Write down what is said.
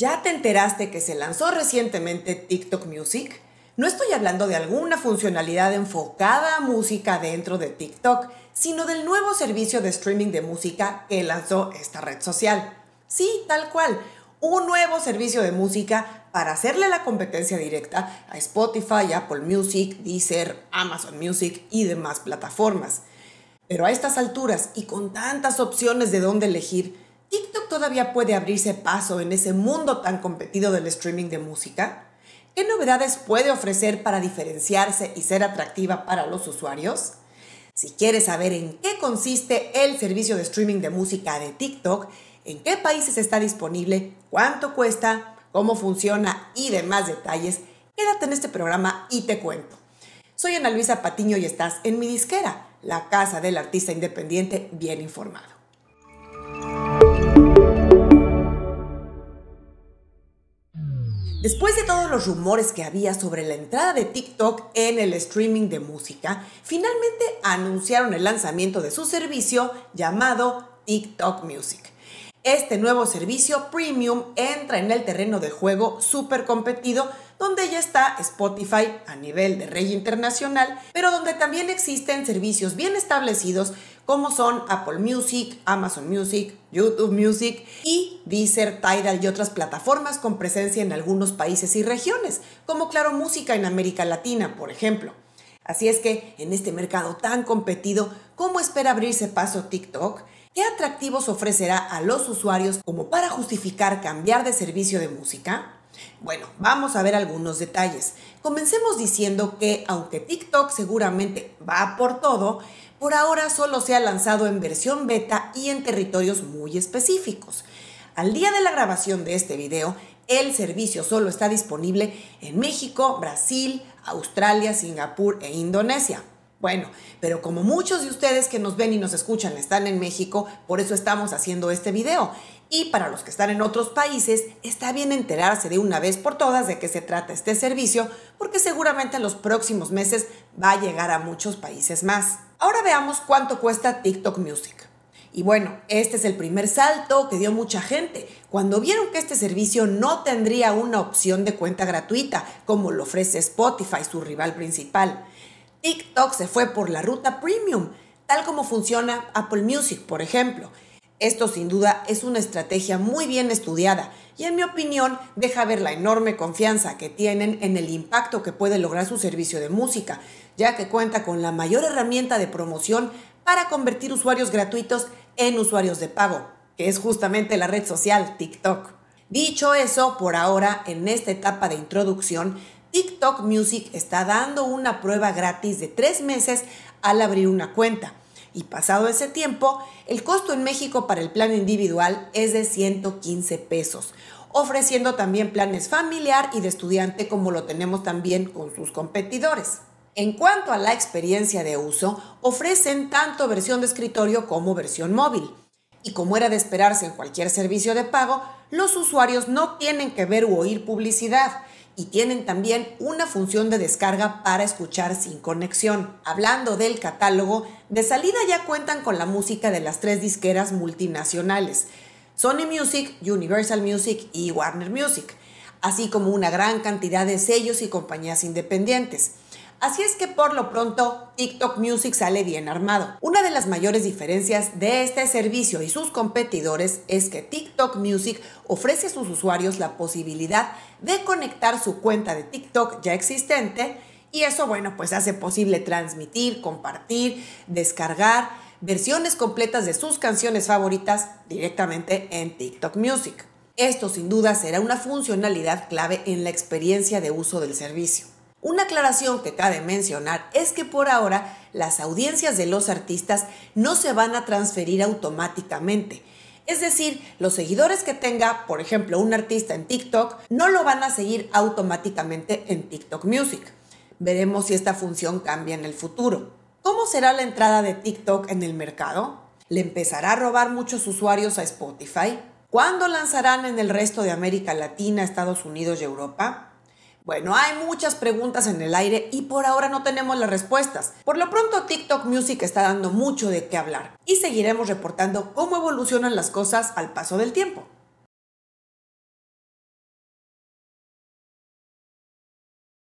¿Ya te enteraste que se lanzó recientemente TikTok Music? No estoy hablando de alguna funcionalidad enfocada a música dentro de TikTok, sino del nuevo servicio de streaming de música que lanzó esta red social. Sí, tal cual, un nuevo servicio de música para hacerle la competencia directa a Spotify, Apple Music, Deezer, Amazon Music y demás plataformas. Pero a estas alturas y con tantas opciones de dónde elegir, ¿TikTok todavía puede abrirse paso en ese mundo tan competido del streaming de música? ¿Qué novedades puede ofrecer para diferenciarse y ser atractiva para los usuarios? Si quieres saber en qué consiste el servicio de streaming de música de TikTok, en qué países está disponible, cuánto cuesta, cómo funciona y demás detalles, quédate en este programa y te cuento. Soy Ana Luisa Patiño y estás en mi disquera, la casa del artista independiente bien informado. Después de todos los rumores que había sobre la entrada de TikTok en el streaming de música, finalmente anunciaron el lanzamiento de su servicio llamado TikTok Music. Este nuevo servicio premium entra en el terreno de juego súper competido donde ya está Spotify a nivel de rey internacional, pero donde también existen servicios bien establecidos como son Apple Music, Amazon Music, YouTube Music y Deezer, Tidal y otras plataformas con presencia en algunos países y regiones, como Claro Música en América Latina, por ejemplo. Así es que en este mercado tan competido, ¿cómo espera abrirse paso TikTok? ¿Qué atractivos ofrecerá a los usuarios como para justificar cambiar de servicio de música? Bueno, vamos a ver algunos detalles. Comencemos diciendo que aunque TikTok seguramente va por todo, por ahora solo se ha lanzado en versión beta y en territorios muy específicos. Al día de la grabación de este video, el servicio solo está disponible en México, Brasil, Australia, Singapur e Indonesia. Bueno, pero como muchos de ustedes que nos ven y nos escuchan están en México, por eso estamos haciendo este video. Y para los que están en otros países, está bien enterarse de una vez por todas de qué se trata este servicio, porque seguramente en los próximos meses va a llegar a muchos países más. Ahora veamos cuánto cuesta TikTok Music. Y bueno, este es el primer salto que dio mucha gente cuando vieron que este servicio no tendría una opción de cuenta gratuita, como lo ofrece Spotify, su rival principal. TikTok se fue por la ruta premium, tal como funciona Apple Music, por ejemplo. Esto sin duda es una estrategia muy bien estudiada y en mi opinión deja ver la enorme confianza que tienen en el impacto que puede lograr su servicio de música, ya que cuenta con la mayor herramienta de promoción para convertir usuarios gratuitos en usuarios de pago, que es justamente la red social TikTok. Dicho eso, por ahora, en esta etapa de introducción, TikTok Music está dando una prueba gratis de tres meses al abrir una cuenta. Y pasado ese tiempo, el costo en México para el plan individual es de 115 pesos, ofreciendo también planes familiar y de estudiante como lo tenemos también con sus competidores. En cuanto a la experiencia de uso, ofrecen tanto versión de escritorio como versión móvil. Y como era de esperarse en cualquier servicio de pago, los usuarios no tienen que ver u oír publicidad y tienen también una función de descarga para escuchar sin conexión. Hablando del catálogo, de salida ya cuentan con la música de las tres disqueras multinacionales, Sony Music, Universal Music y Warner Music, así como una gran cantidad de sellos y compañías independientes. Así es que por lo pronto TikTok Music sale bien armado. Una de las mayores diferencias de este servicio y sus competidores es que TikTok Music ofrece a sus usuarios la posibilidad de conectar su cuenta de TikTok ya existente y eso bueno pues hace posible transmitir, compartir, descargar versiones completas de sus canciones favoritas directamente en TikTok Music. Esto sin duda será una funcionalidad clave en la experiencia de uso del servicio. Una aclaración que cabe mencionar es que por ahora las audiencias de los artistas no se van a transferir automáticamente. Es decir, los seguidores que tenga, por ejemplo, un artista en TikTok, no lo van a seguir automáticamente en TikTok Music. Veremos si esta función cambia en el futuro. ¿Cómo será la entrada de TikTok en el mercado? ¿Le empezará a robar muchos usuarios a Spotify? ¿Cuándo lanzarán en el resto de América Latina, Estados Unidos y Europa? Bueno, hay muchas preguntas en el aire y por ahora no tenemos las respuestas. Por lo pronto TikTok Music está dando mucho de qué hablar y seguiremos reportando cómo evolucionan las cosas al paso del tiempo.